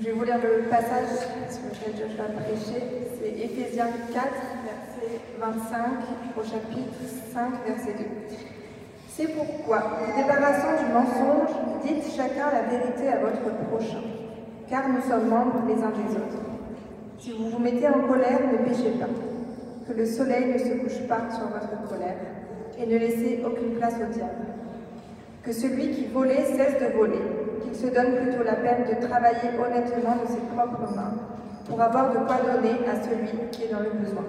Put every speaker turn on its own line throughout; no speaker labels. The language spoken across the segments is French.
Je vais vous lire le passage sur lequel Joshua a prêché. C'est Éphésiens 4, verset 25, au chapitre 5, verset 2. C'est pourquoi, vous débarrassant du mensonge, dites chacun la vérité à votre prochain, car nous sommes membres les uns des autres. Si vous vous mettez en colère, ne péchez pas. Que le soleil ne se couche pas sur votre colère, et ne laissez aucune place au diable. Que celui qui volait cesse de voler, qu'il se donne plutôt la peine de travailler honnêtement de ses propres mains, pour avoir de quoi donner à celui qui est dans le besoin.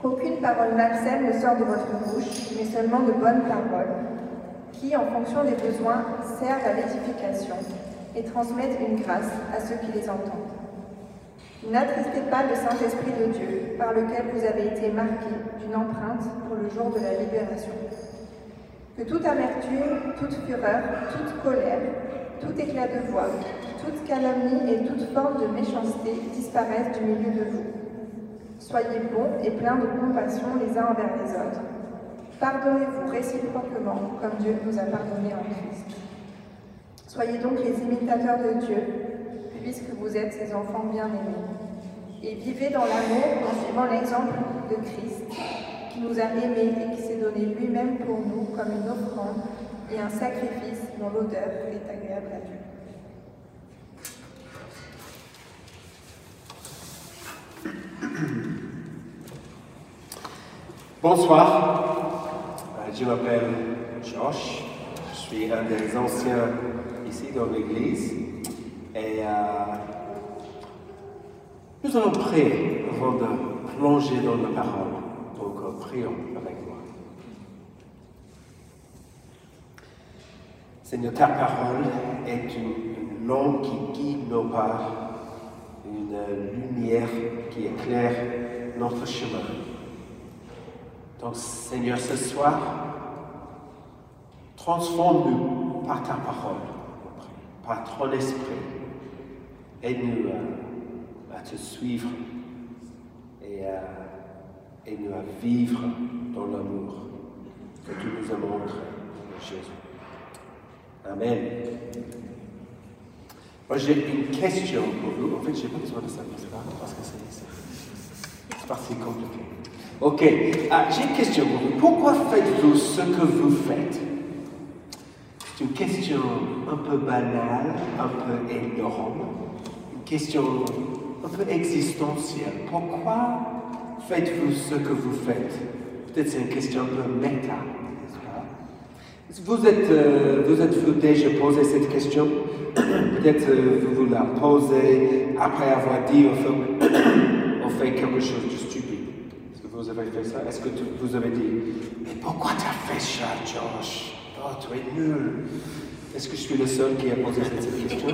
Qu'aucune parole malsaine ne sort de votre bouche, mais seulement de bonnes paroles, qui, en fonction des besoins, servent à l'édification et transmettent une grâce à ceux qui les entendent. N'attristez pas le Saint-Esprit de Dieu, par lequel vous avez été marqués d'une empreinte pour le jour de la libération. Que toute amertume, toute fureur, toute colère, tout éclat de voix, toute calomnie et toute forme de méchanceté disparaissent du milieu de vous. Soyez bons et pleins de compassion les uns envers les autres. Pardonnez-vous réciproquement comme Dieu nous a pardonné en Christ. Soyez donc les imitateurs de Dieu, puisque vous êtes ses enfants bien-aimés. Et vivez dans l'amour en suivant l'exemple de Christ, qui nous a aimés et qui s'est donné lui-même pour nous comme une offrande et un sacrifice dont l'odeur est agréable à Dieu.
Bonsoir, Euh, je m'appelle Josh, je suis un des anciens ici dans l'église et euh, nous allons prier avant de plonger dans la parole. Donc euh, prions avec moi. Seigneur, ta parole est une, lampe qui guide nos pas, une lumière qui éclaire notre chemin. Donc, Seigneur, ce soir, transforme-nous par ta parole, par ton esprit. Aide-nous à, à te suivre et à, aide-nous à vivre dans l'amour que tu nous as montré, Jésus. Amen. Moi, j'ai une question pour vous. En fait, je n'ai pas besoin de ça, Parce que c'est, pas si compliqué. Ok, ah, j'ai une question pour vous. Pourquoi faites-vous ce que vous faites? C'est une question un peu banale, un peu ignorante, une question un peu existentielle. Pourquoi faites-vous ce que vous faites? Peut-être c'est une question un peu méta, vous êtes, euh, vous êtes-vous déjà posé cette question Peut-être euh, vous vous la posez après avoir dit on fait, on fait quelque chose de stupide. Est-ce que vous avez fait ça? Est-ce que vous avez dit Mais pourquoi tu as fait ça, Josh? Oh, tu es nul. Est-ce que je suis le seul qui a posé cette question?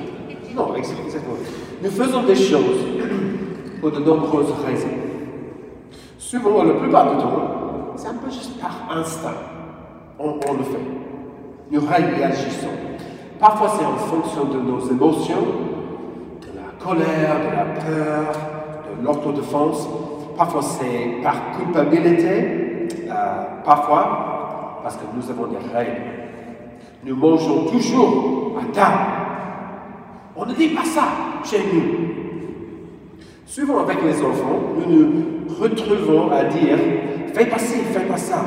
Non, exactement. Nous faisons des choses pour de nombreuses raisons. Souvent, la plupart du temps, c'est un peu juste par instinct. On le fait. Nous réagissons. Parfois, c'est en fonction de nos émotions, de la colère, de la peur, de l'autodéfense. Parfois, c'est par culpabilité. Euh, parfois, parce que nous avons des règles. Nous mangeons toujours à table. On ne dit pas ça chez nous. Souvent avec les enfants, nous nous retrouvons à dire fais pas ci, fais pas ça.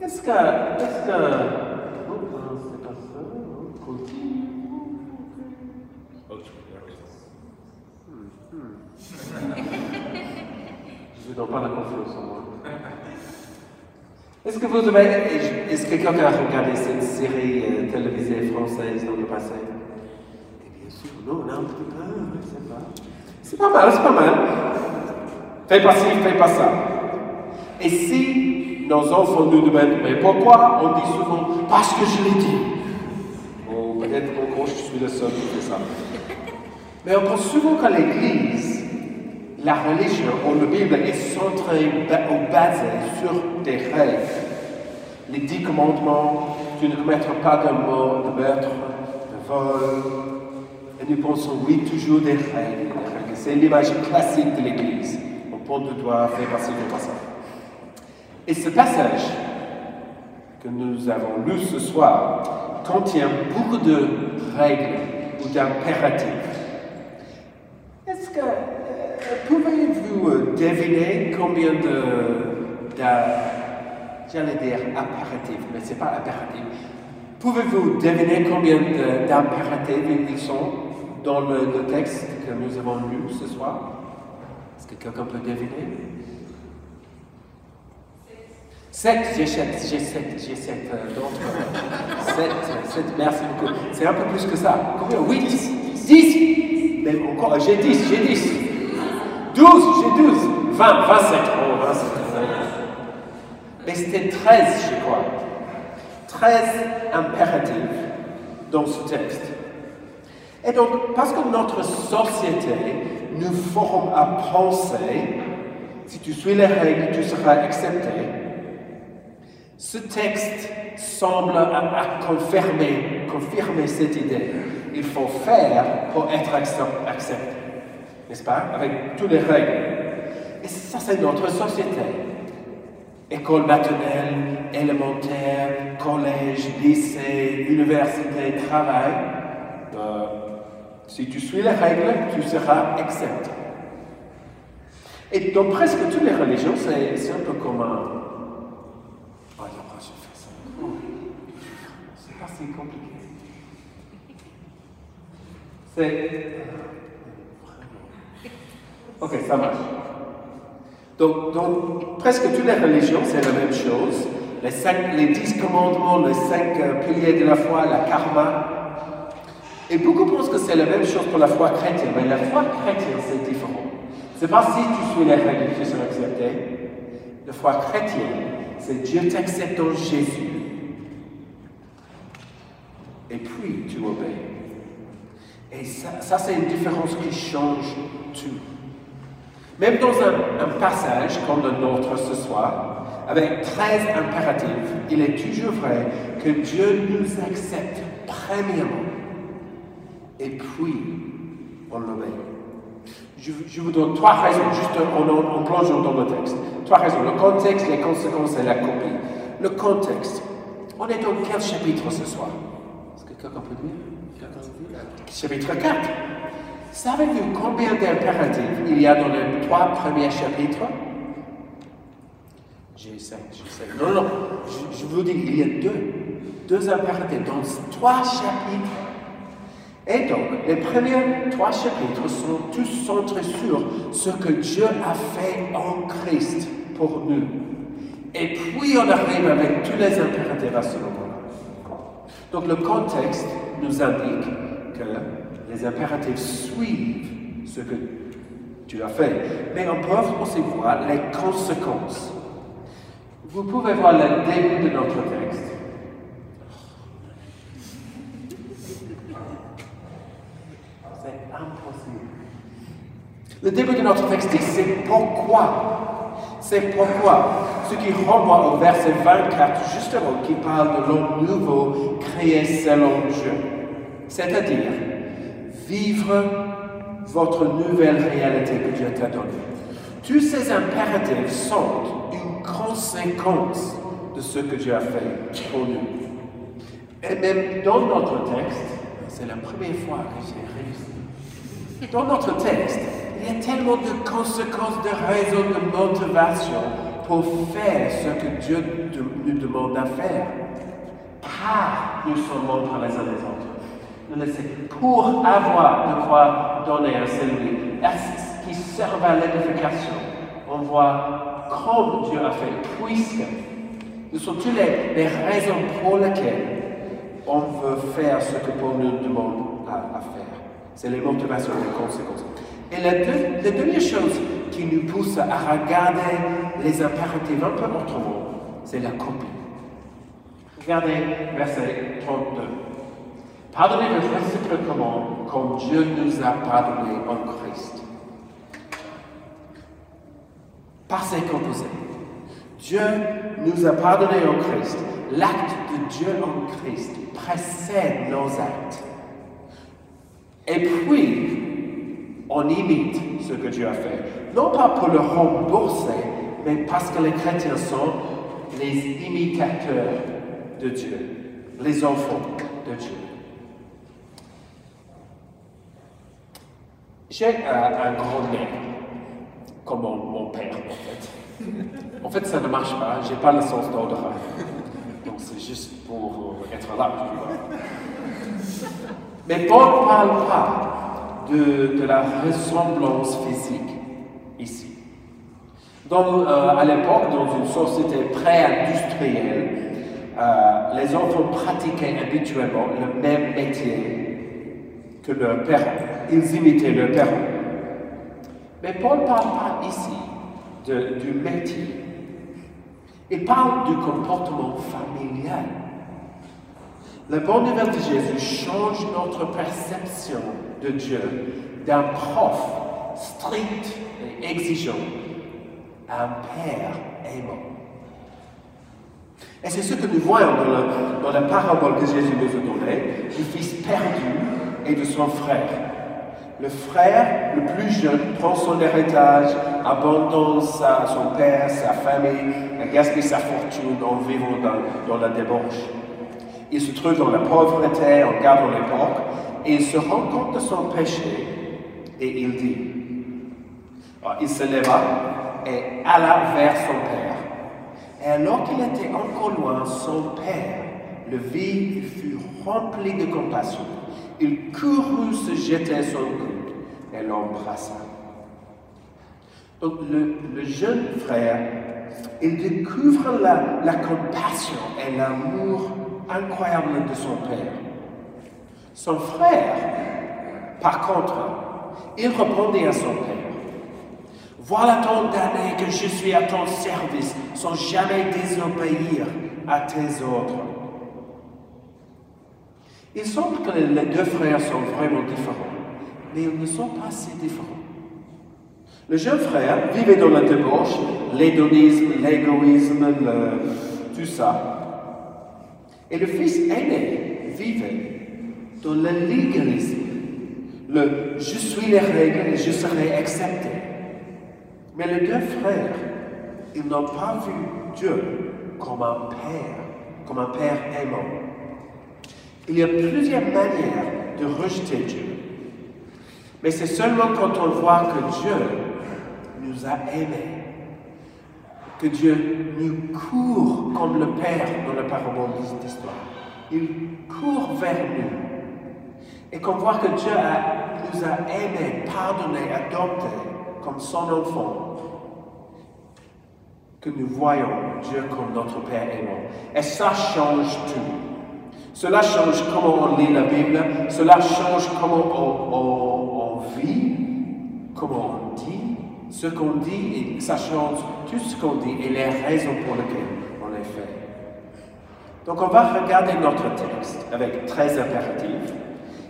Est-ce que. Est-ce que. Oh, ben, c'est pas ça. on continue. Je ne donne pas la confiance en moi. Est-ce que vous avez. Est-ce que quelqu'un a regardé cette série euh, télévisée française dans le passé? Eh bien sûr, non, non, ah, c'est pas. C'est pas mal, c'est pas mal. Fais pas ci, fais pas ça. Et si nos enfants nous demandent, mais pourquoi On dit souvent, parce que je l'ai dit? Ou peut-être encore je suis le seul qui fait ça. Mais on pense souvent qu'à l'Église, la religion ou la Bible est centrée ou basée sur des règles. Les dix commandements, tu ne commettras pas de mort, de meurtre, de vol. Et nous pensons, oui, toujours des règles. C'est l'image classique de l'Église. On porte le doigt, fait passer le passage. Et ce passage que nous avons lu ce soir contient beaucoup de règles, ou d'impératif. Est-ce que pouvez-vous euh, deviner combien de, j'allais dire impératifs, mais ce n'est pas impératif. Pouvez-vous deviner combien d'impératifs ils sont dans le, texte que nous avons lu ce soir? Est-ce que quelqu'un peut deviner? Sept, j'ai sept, j'ai sept, j'ai sept euh, d'autres. sept, sept, merci beaucoup. C'est un peu plus que ça. Combien? Oui, dix. Dix Même encore, j'ai dix, j'ai dix. Douze, j'ai douze. Vingt, vingt-sept. Oh, vingt-sept. Mais c'était treize, je crois. Treize impératifs dans ce texte. Et donc, parce que notre société nous forme à penser, si tu suis les règles, tu seras accepté, ce texte semble à, confirmer cette idée. Il faut faire pour être accepté, n'est-ce pas Avec toutes les règles. Et ça, c'est notre société. École maternelle, élémentaire, collège, lycée, université, travail. Euh, si tu suis les règles, tu seras accepté. Et dans presque toutes les religions, c'est un peu comme un. Oh. C'est pas si compliqué. C'est. Ok, ça marche. Donc, presque toutes les religions, c'est la même chose. Les, cinq, les dix commandements, les cinq euh, piliers de la foi, la karma, et beaucoup pensent que c'est la même chose pour la foi chrétienne, mais la foi chrétienne, c'est différent. C'est pas si tu suis les règles que tu seras accepté. La foi chrétienne, c'est Dieu t'accepte en Jésus. Et puis, tu obéis. Et ça, c'est une différence qui change tout. Même dans un, passage comme le nôtre ce soir, avec 13 impératifs, il est toujours vrai que Dieu nous accepte premièrement et puis on l'obéit. Je, vous donne trois raisons, juste en, en, plongeant dans le texte. Trois raisons. Le contexte, les conséquences et la copie. Le contexte. On est dans quel chapitre ce soir? Est-ce que quelqu'un peut dire Chapitre 4. Savez-vous combien d'impératifs il y a dans les trois premiers chapitres? J'ai cinq, j'ai cinq. Non, non, je, je vous dis, il y a deux. Deux impératifs dans trois chapitres. Et donc, les premiers trois chapitres sont tous centrés sur ce que Dieu a fait en Christ pour nous. Et puis on arrive avec tous les impératifs à ce moment-là. Donc le contexte nous indique que les impératifs suivent ce que Dieu a fait. Mais on peut aussi voir les conséquences. Vous pouvez voir le début de notre texte. Le début de notre texte dit c'est pourquoi. C'est pourquoi. Ce qui renvoie au verset 24, justement, qui parle de l'homme nouveau créé selon Dieu. C'est-à-dire, vivre votre nouvelle réalité que Dieu t'a donnée. Tous ces impératifs sont une conséquence de ce que Dieu a fait pour nous. Et même dans notre texte, c'est la première fois que j'ai réussi. Dans notre texte, il y a tellement de conséquences, de raisons, de motivation pour faire ce que Dieu nous demande à faire. Car nous sommes membres les uns les autres. Pour avoir de quoi donner à celui qui servent à l'édification? On voit comme Dieu a fait, puisque nous sommes toutes les, raisons pour lesquelles on veut faire ce que Paul nous demande à, faire? C'est les motivations et les conséquences. Et la, dernière chose qui nous pousse à regarder les impératifs un peu autrement, c'est la copie. Regardez verset 32. Pardonnez-vous réciproquement comme Dieu nous a pardonné en Christ. Par ses composés. Dieu nous a pardonné en Christ. L'acte de Dieu en Christ précède nos actes. Et puis, on imite ce que Dieu a fait. Non pas pour le rembourser, mais parce que les chrétiens sont les imitateurs de Dieu, les enfants de Dieu. J'ai un grand-mère, comme mon, père en fait. En fait, ça ne marche pas, j'ai pas le sens d'ordre. Donc c'est juste pour être là, tu vois. Mais Paul ne parle pas de, de, la ressemblance physique ici. Donc, euh, à l'époque, dans une société pré-industrielle, euh, les enfants pratiquaient habituellement le même métier que leurs parents. Ils imitaient leurs parents. Mais Paul ne parle pas ici de, du métier. Il parle du comportement familial. La bonne nouvelle de Jésus change notre perception de Dieu d'un prof strict et exigeant à un père aimant. Et c'est ce que nous voyons dans, la parabole que Jésus nous a donnée du fils perdu et de son frère. Le frère, le plus jeune, prend son héritage, abandonne son père, sa famille, gaspille sa fortune en vivant dans, dans la débauche. Il se trouve dans la pauvreté, en gardant l'époque, et il se rend compte de son péché, et il dit, il se leva et alla vers son père. Et alors qu'il était encore loin, son père le vit et fut rempli de compassion. Il courut se jeter à son cou et l'embrassa. Donc le, jeune frère, il découvre la, la compassion et l'amour incroyable de son père. Son frère, par contre, il répondait à son père, voilà tant d'années que je suis à ton service sans jamais désobéir à tes ordres. Il semble que les deux frères sont vraiment différents, mais ils ne sont pas si différents. Le jeune frère vivait dans la débauche, l'hédonisme, l'égoïsme, tout ça. Et le fils aîné vivait dans le légalisme, le je suis les règles et je serai accepté. Mais les deux frères, ils n'ont pas vu Dieu comme un père, comme un père aimant. Il y a plusieurs manières de rejeter Dieu. Mais c'est seulement quand on voit que Dieu nous a aimés, que Dieu nous court comme le Père dans la parabole d'histoire. Il court vers nous. Et qu'on voit que Dieu nous a aimés, pardonnés, adoptés comme son enfant, que nous voyons Dieu comme notre Père aimant. Et ça change tout. Cela change comment on lit la Bible, cela change comment on, vit, comment on dit, ce qu'on dit, et ça change tout ce qu'on dit et les raisons pour lesquelles on les fait. Donc on va regarder notre texte avec 13 impératifs,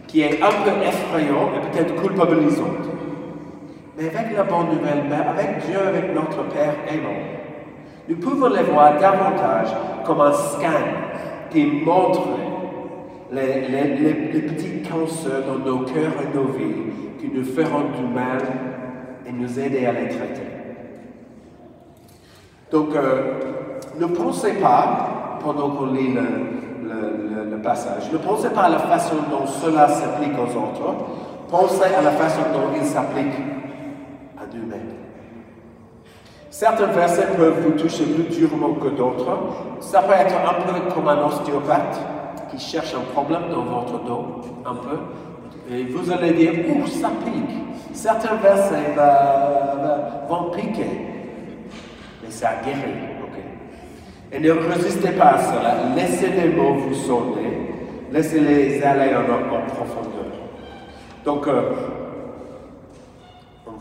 qui est un peu effrayant et peut-être culpabilisant. Mais avec la bonne nouvelle, mais avec Dieu, avec notre Père aimant, nous pouvons les voir davantage comme un scan qui montre les, petits cancers dans nos cœurs et nos vies qui nous feront du mal et nous aider à les traiter. Donc, euh, ne pensez pas, pendant qu'on lit le, le, passage, ne pensez pas à la façon dont cela s'applique aux autres, pensez à la façon dont il s'applique Certains versets peuvent vous toucher plus durement que d'autres. Ça peut être un peu comme un ostéopathe qui cherche un problème dans votre dos, un peu. Et vous allez dire, ouh, ça pique. Certains versets vont piquer. Mais ça guérit. Et ne résistez pas à cela. Laissez les mots vous sonner. Laissez-les aller en, profondeur. Donc, euh,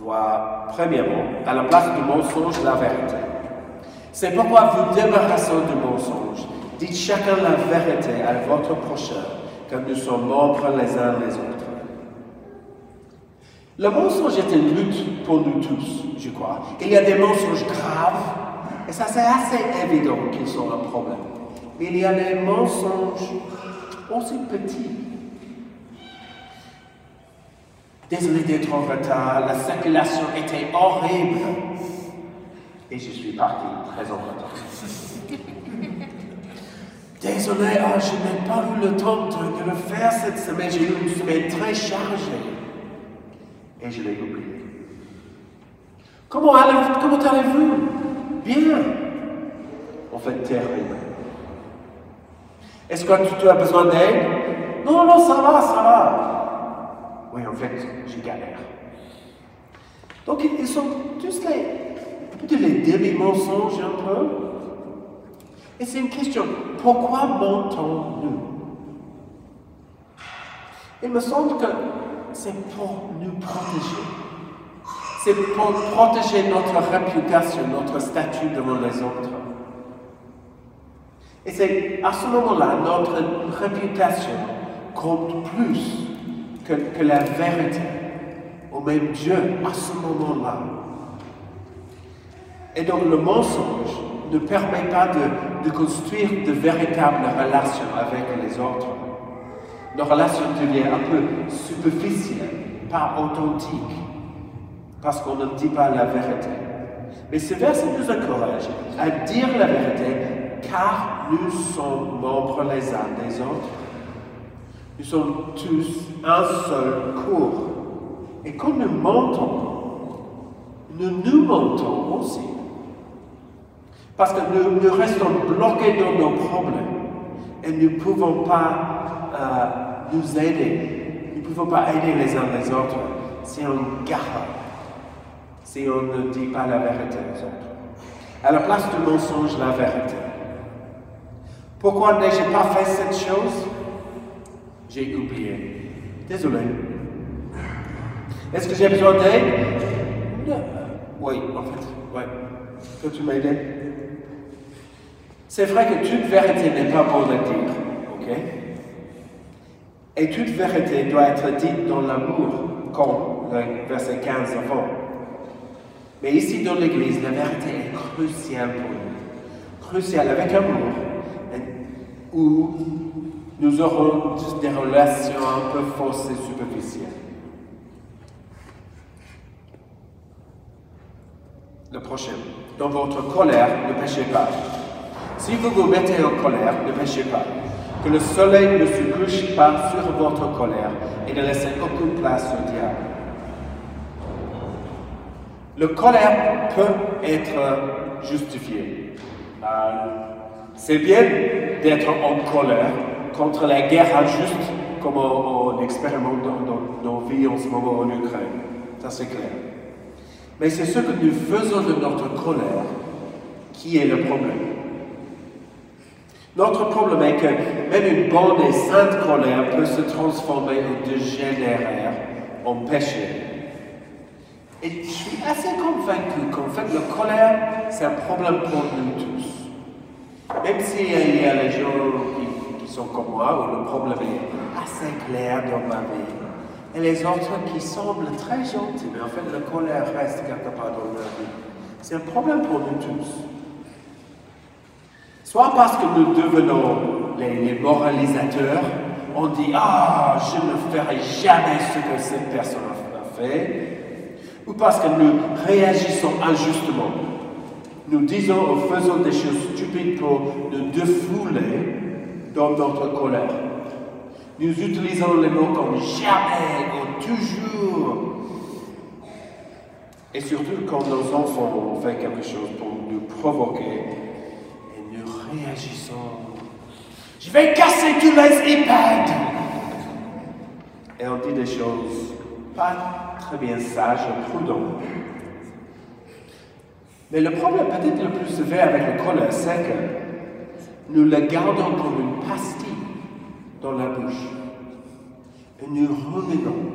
voit premièrement à la place du mensonge la vérité. C'est pourquoi vous débarrassez du mensonge. Dites chacun la vérité à votre prochain, comme nous sommes membres les uns les autres. Le mensonge est une lutte pour nous tous, je crois. Il y a des mensonges graves, et ça c'est assez évident qu'ils sont un problème. Mais il y a des mensonges aussi petits Désolé d'être en retard, la circulation était horrible. Et je suis parti très en retard. Oh, je n'ai pas eu le temps de, le faire cette semaine. J'ai eu une semaine très chargée. Et je l'ai oublié. Comment allez-vous Comment allez-vous? Bien. En fait, terrible. Est-ce que tu as besoin d'aide? Non, non, ça va, ça va. Oui, en fait, j'ai galère. Donc, ils sont tous les, les demi-mensonges un peu. Et c'est une question, pourquoi mentons-nous? Il me semble que c'est pour nous protéger. C'est pour protéger notre réputation, notre statut devant les autres. Et c'est à ce moment-là, notre réputation compte plus que, que la vérité. Au même Dieu, à ce moment-là. Et donc le mensonge ne permet pas de, construire de véritables relations avec les autres. Nos relations deviennent un peu superficielles, pas authentiques, parce qu'on ne dit pas la vérité. Mais ce verset nous encourage à dire la vérité, car nous sommes membres les uns des autres. Nous sommes tous un seul corps. Et quand nous mentons, nous nous mentons aussi. Parce que nous, restons bloqués dans nos problèmes et nous ne pouvons pas euh, nous aider. Nous ne pouvons pas aider les uns les autres si on garde, si on ne dit pas la vérité aux autres. À la place du mensonge, la vérité. Pourquoi n'ai-je pas fait cette chose? J'ai oublié. Désolé. Est-ce que j'ai besoin d'aide? Oui, en fait, oui. Peux-tu m'aider? C'est vrai que toute vérité n'est pas bonne à dire, ok? Et toute vérité doit être dite dans l'amour, comme le verset 15 avant. Mais ici dans l'Église, la vérité est cruciale pour nous. Cruciale avec amour, où nous aurons des relations un peu fausses et superficielles. Le prochain. Dans votre colère, ne péchez pas. Si vous vous mettez en colère, ne péchez pas. Que le soleil ne se couche pas sur votre colère et ne laissez aucune place au diable. Le colère peut être justifié. Euh, c'est bien d'être en colère contre la guerre injuste comme on, on expérimente dans, dans nos vies en ce moment en Ukraine. Ça c'est clair. Mais c'est ce que nous faisons de notre colère qui est le problème. Notre problème est que même une bonne et sainte colère peut se transformer ou dégénérer en péché. Et je suis assez convaincu qu'en fait, la colère, c'est un problème pour nous tous. Même s'il y a les gens qui, qui sont comme moi, où le problème est assez clair dans ma vie, et les autres qui semblent très gentils, mais en fait la colère reste quelque part dans leur vie. C'est un problème pour nous tous. Soit parce que nous devenons les, moralisateurs, on dit Ah, je ne ferai jamais ce que cette personne a fait, ou parce que nous réagissons injustement. Nous disons ou faisons des choses stupides pour nous défouler dans notre colère. Nous utilisons les mots comme jamais ou toujours. Et surtout quand nos enfants ont fait quelque chose pour nous provoquer Je vais casser tous les iPads! Et on dit des choses pas très bien sages ou prudentes. Mais le problème peut-être le plus sévère avec le colère, c'est que nous le gardons comme une pastille dans la bouche. Et nous ruminons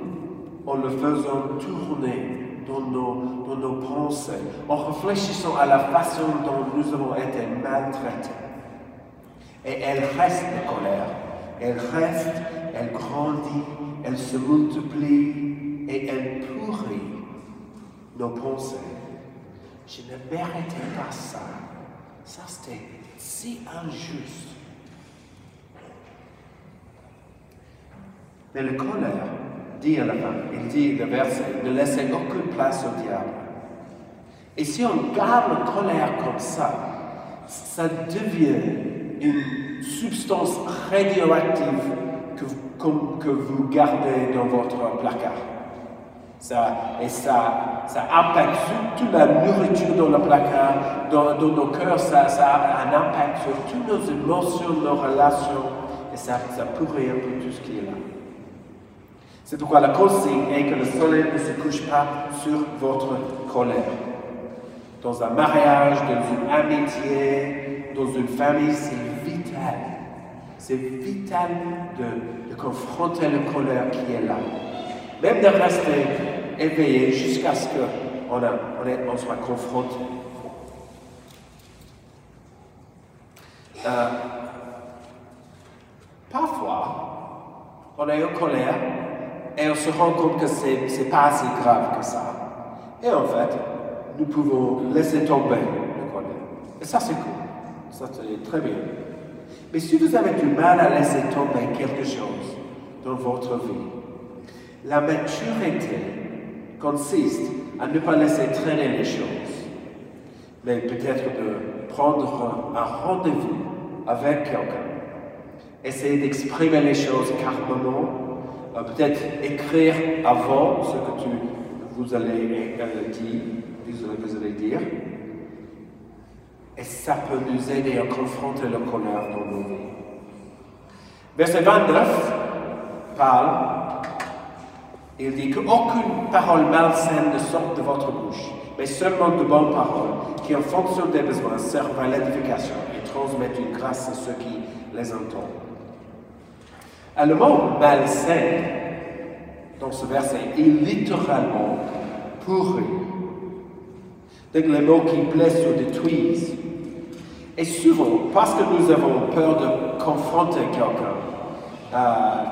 en le faisant tourner dans nos, dans nos pensées, en réfléchissant à la façon dont nous avons été maltraités. Et elle reste la colère. Elle reste, elle grandit, elle se multiplie et elle pourrit nos pensées. Je ne méritais pas ça. Ça, c'était si injuste. Mais le colère dit à la fin, il dit le verset, ne laissez aucune place au diable. Et si on garde la colère comme ça, ça devient une substance radioactive que, que vous gardez dans votre placard. Ça, et ça, ça impacte sur toute la nourriture dans le placard, dans, nos cœurs, ça, ça, a un impact sur toutes nos émotions, nos relations, et ça, ça pourrit un peu tout ce qui est là. C'est pourquoi la consigne est que le soleil ne se couche pas sur votre colère. Dans un mariage, dans une amitié, dans une famille, c'est vital. C'est vital de, confronter la colère qui est là. Même de rester éveillé jusqu'à ce qu'on on, soit confronté. Euh, parfois, on est en colère et on se rend compte que ce n'est pas assez grave que ça. Et en fait, nous pouvons laisser tomber la colère. Et ça, c'est cool. Ça, c'est très bien. Mais si vous avez du mal à laisser tomber quelque chose dans votre vie, la maturité consiste à ne pas laisser traîner les choses, mais peut-être de prendre un rendez-vous avec quelqu'un, essayer d'exprimer les choses calmement, euh, peut-être écrire avant ce que tu, vous, allez, euh, dire, vous allez dire, et ça peut nous aider à confronter le colère dans nos vies. Verset 29 parle il dit qu'aucune parole malsaine ne sorte de votre bouche, mais seulement de bonnes paroles qui, en fonction des besoins, servent à l'édification et transmettent une grâce à ceux qui les entendent. le mot malsain, dans ce verset, est littéralement pourri. Donc les mots qui blessent ou détruisent. Et souvent, parce que nous avons peur de confronter quelqu'un, euh,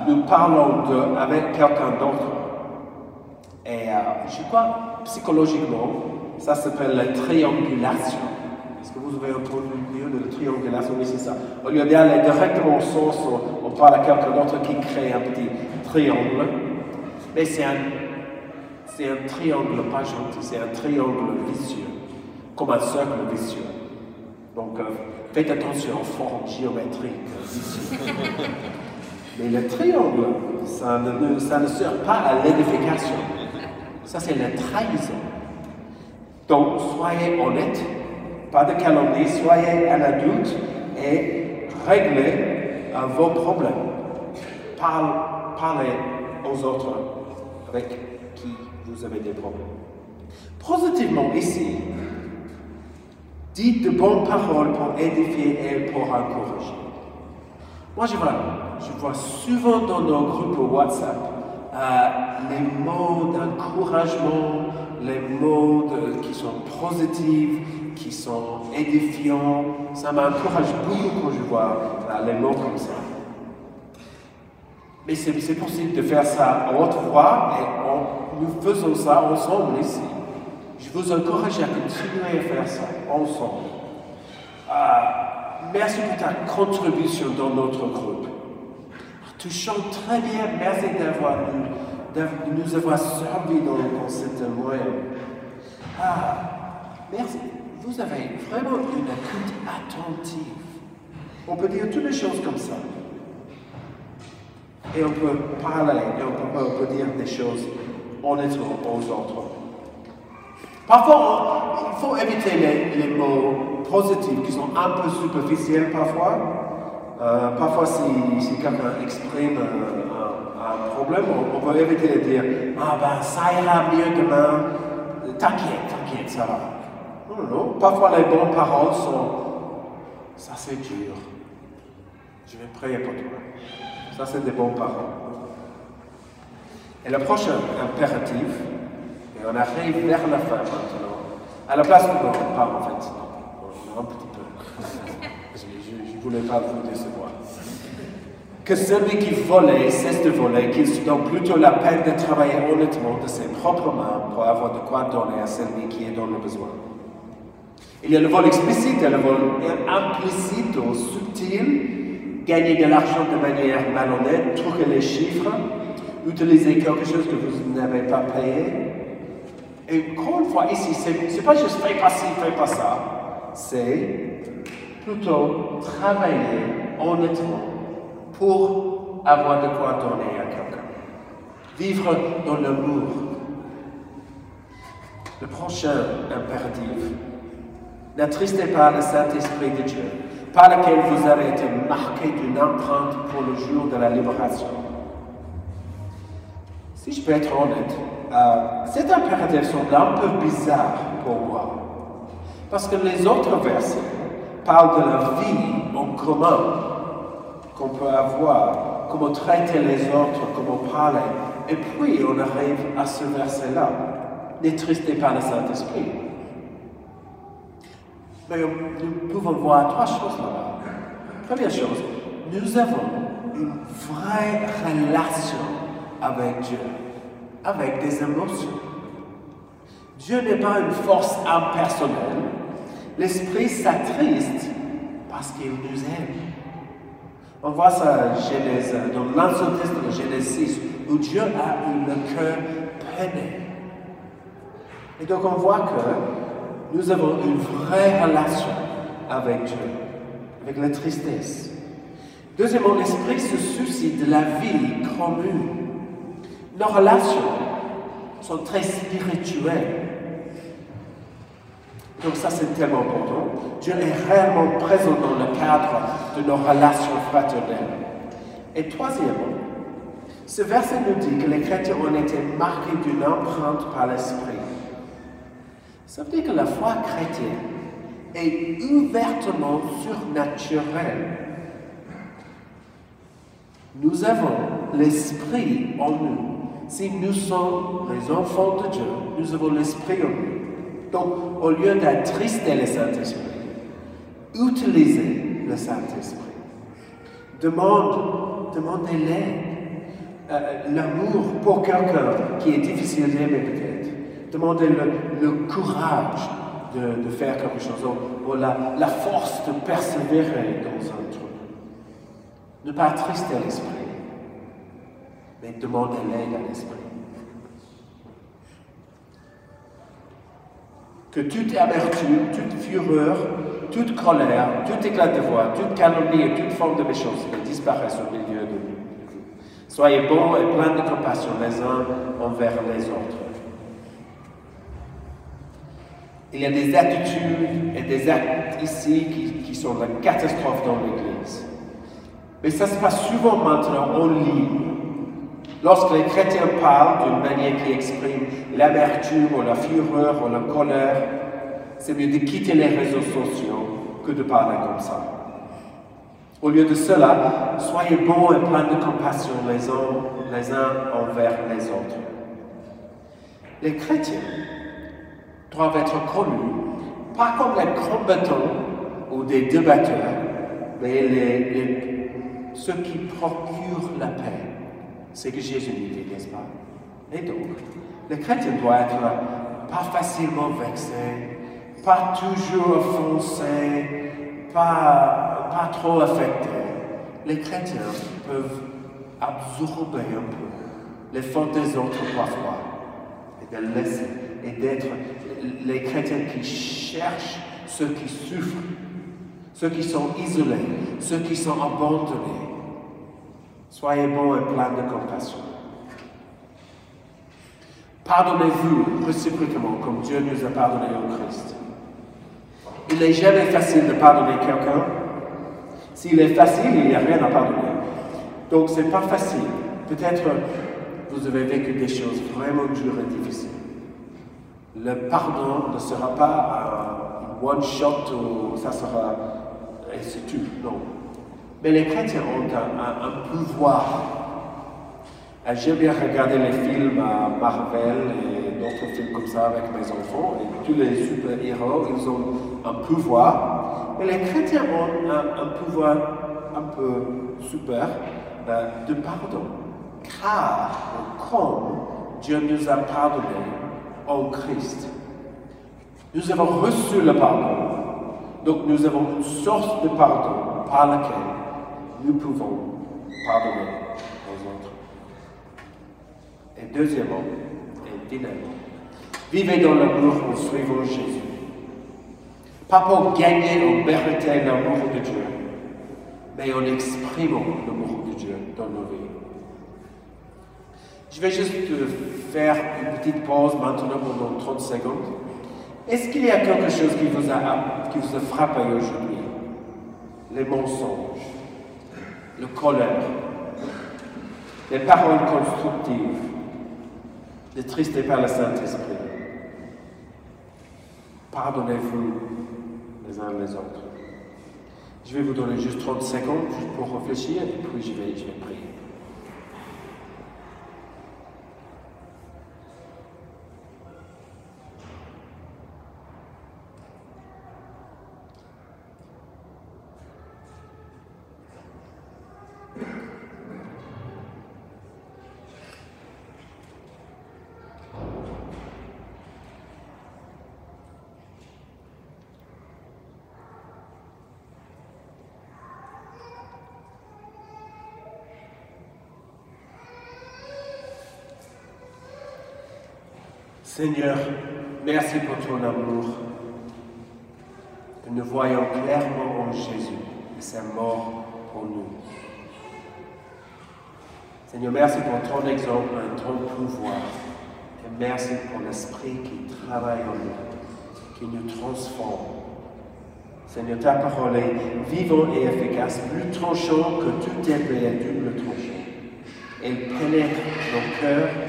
nous parlons avec quelqu'un d'autre et euh, je crois, psychologiquement, ça s'appelle la triangulation. Est-ce que vous avez entendu de la triangulation Oui, c'est ça? Au lieu d'aller directement au sens, on, parle à quelqu'un d'autre qui crée un petit triangle. Mais c'est un, c'est un triangle pas gentil, c'est un triangle vicieux, comme un cercle vicieux. Donc, euh, faites attention aux formes géométriques vicieux. Mais le triangle, ça ne, ça ne sert pas à l'édification. Ça, c'est la trahison. Donc, soyez honnête, pas de calomnie, soyez un adulte et réglez euh, vos problèmes. parlez aux autres avec qui vous avez des problèmes. Positivement, ici, dites de bonnes paroles pour édifier et pour encourager. Moi, je vois, je vois souvent dans nos groupes WhatsApp les mots d'encouragement, les mots qui sont positifs, qui sont édifiants. Ça m'encourage beaucoup quand je vois euh, les mots comme ça. Mais c'est possible de faire ça à haute voix et nous faisons ça ensemble ici. Je vous encourage à continuer à faire ça ensemble. Euh, merci pour ta contribution dans notre groupe. Tu chantes très bien. Merci d'avoir de nous avoir servi dans, dans cette moyen. Ah, merci. Vous avez vraiment une écoute attentive. On peut dire toutes les choses comme ça. Et on peut parler, et on peut, on peut dire des choses honnêtement aux autres. Parfois, il faut éviter les, mots positifs qui sont un peu superficiels parfois. Euh, parfois, si, quelqu'un exprime un, problème, on, peut éviter de dire Ah ben, ça ira mieux demain, t'inquiète, t'inquiète, ça va. Non, non, non. Parfois, les bonnes paroles sont Ça, c'est dur. Je vais prier pour toi. Ça, c'est des bonnes paroles. Et le prochain impératif, et on arrive vers la fin maintenant, à la place où on parle en fait, un petit peu. je ne voulais pas vous décevoir. Que celui qui volait cesse de voler, qu'il se donne plutôt la peine de travailler honnêtement de ses propres mains pour avoir de quoi donner à celui qui est dans le besoin. Il y a le vol explicite et le vol implicite ou subtil, gagner de l'argent de manière malhonnête, truquer les chiffres, utiliser quelque chose que vous n'avez pas payé. Et encore une fois, ici, ce n'est pas juste fais pas ci, fais pas ça. C'est plutôt travailler honnêtement pour avoir de quoi donner à quelqu'un. Vivre dans l'amour, Le prochain impératif. N'attristez pas le Saint-Esprit de Dieu, par lequel vous avez été marqué d'une empreinte pour le jour de la libération. Si je peux être honnête, euh, cet impératif semble un peu bizarre pour moi. Parce que les autres versets parlent de la vie en commun qu'on peut avoir, comment traiter les autres, comment parler. Et puis on arrive à ce verset-là. N'étristez pas le Saint-Esprit. Mais nous pouvons voir trois choses là-bas. Première chose, nous avons une vraie relation avec Dieu, avec des émotions. Dieu n'est pas une force impersonnelle. L'Esprit s'attriste parce qu'il nous aime. On voit ça Genèse, dans l'Ancien Testament, Genèse 6, où Dieu a eu le cœur peiné. Et donc on voit que nous avons une vraie relation avec Dieu, avec la tristesse. Deuxièmement, l'Esprit se soucie de la vie commune. Nos relations sont très spirituelles. Donc ça, c'est tellement important. Dieu est réellement présent dans le cadre de nos relations fraternelles. Et troisièmement, ce verset nous dit que les chrétiens ont été marqués d'une empreinte par l'Esprit. Ça veut dire que la foi chrétienne est ouvertement surnaturelle. Nous avons l'Esprit en nous. Si nous sommes les enfants de Dieu, nous avons l'Esprit en nous. Donc, au lieu d'attrister le Saint-Esprit, utilisez le Saint-Esprit. Demande, demandez-les euh, l'amour pour quelqu'un qui est difficile d'aimer peut-être. Demandez le, courage de, faire quelque chose, ou, la, la, force de persévérer dans un truc. Ne pas attrister l'esprit, mais demandez-les à l'esprit. que toute amertume, toute fureur, toute colère, tout éclat de voix, toute calomnie et toute forme de méchanceté disparaissent au milieu de nous. Soyez bons et pleins de compassion les uns envers les autres. Il y a des attitudes et des actes ici qui sont la catastrophe dans l'Église. Mais ça se passe souvent maintenant en ligne Lorsque les chrétiens parlent d'une manière qui exprime l'amertume ou la fureur ou la colère, c'est mieux de quitter les réseaux sociaux que de parler comme ça. Au lieu de cela, soyez bons et pleins de compassion les uns, les uns envers les autres. Les chrétiens doivent être connus, pas comme les combattants ou des débatteurs, mais ceux qui procurent la paix c'est que Jésus dit, n'est-ce pas? Et donc, le chrétien doit être pas facilement vexé, pas toujours offensé, pas, pas trop affecté. Les chrétiens peuvent absorber un peu les fautes des autres parfois et de laisser et d'être les chrétiens qui cherchent ceux qui souffrent, ceux qui sont isolés, ceux qui sont abandonnés. Soyez bons et pleins de compassion. Pardonnez-vous réciproquement comme Dieu nous a pardonné en Christ. Il n'est jamais facile de pardonner quelqu'un. S'il est facile, il n'y a rien à pardonner. Donc, ce n'est pas facile. Peut-être vous avez vécu des choses vraiment dures et difficiles. Le pardon ne sera pas un one-shot ou ça sera et c'est tout. Non. Mais les chrétiens ont un, pouvoir. J'aime bien regarder les films Marvel et d'autres films comme ça avec mes enfants. Et tous les super-héros, ils ont un pouvoir. Mais les chrétiens ont un, pouvoir un peu super euh, de pardon. Car, comme Dieu nous a pardonné en Christ, nous avons reçu le pardon. Donc nous avons une source de pardon par laquelle nous pouvons pardonner aux autres. Et deuxièmement, et finalement, vivez dans l'amour en suivant Jésus. Pas pour gagner ou mériter l'amour de Dieu, mais en exprimant l'amour de Dieu dans nos vies. Je vais juste faire une petite pause maintenant pendant 30 secondes. Est-ce qu'il y a quelque chose qui vous a, qui vous a frappé aujourd'hui? Les mensonges, le colère, les paroles constructives, les tristes par le Saint-Esprit. Pardonnez-vous les uns les autres. Je vais vous donner juste 30 secondes pour réfléchir et puis je vais, je vais prier. Seigneur, merci pour ton amour. nous voyons clairement en Jésus et sa mort pour nous. Seigneur, merci pour ton exemple et ton pouvoir. Et merci pour l'Esprit qui travaille en nous, qui nous transforme. Seigneur, ta parole est vivante et efficace, plus tranchant que tout épée à double tranchant. Elle pénètre nos cœurs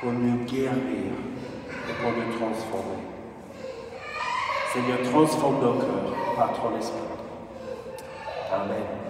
pour nous guérir et pour nous transformer. Seigneur, transforme nos cœurs par ton esprit. Amen.